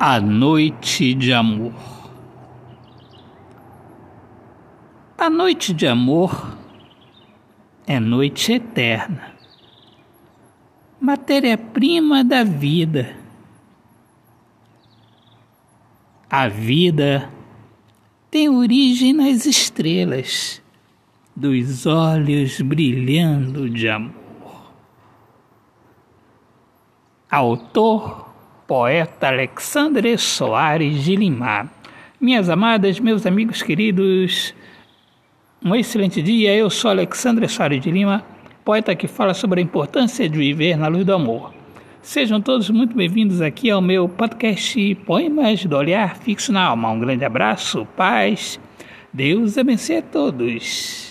A Noite de Amor. A noite de amor é noite eterna, matéria-prima da vida. A vida tem origem nas estrelas, dos olhos brilhando de amor. Autor poeta Alexandre Soares de Lima. Minhas amadas, meus amigos queridos, um excelente dia. Eu sou Alexandre Soares de Lima, poeta que fala sobre a importância de viver na luz do amor. Sejam todos muito bem-vindos aqui ao meu podcast Poemas do Olhar Fixo na Alma. Um grande abraço, paz, Deus abençoe a todos.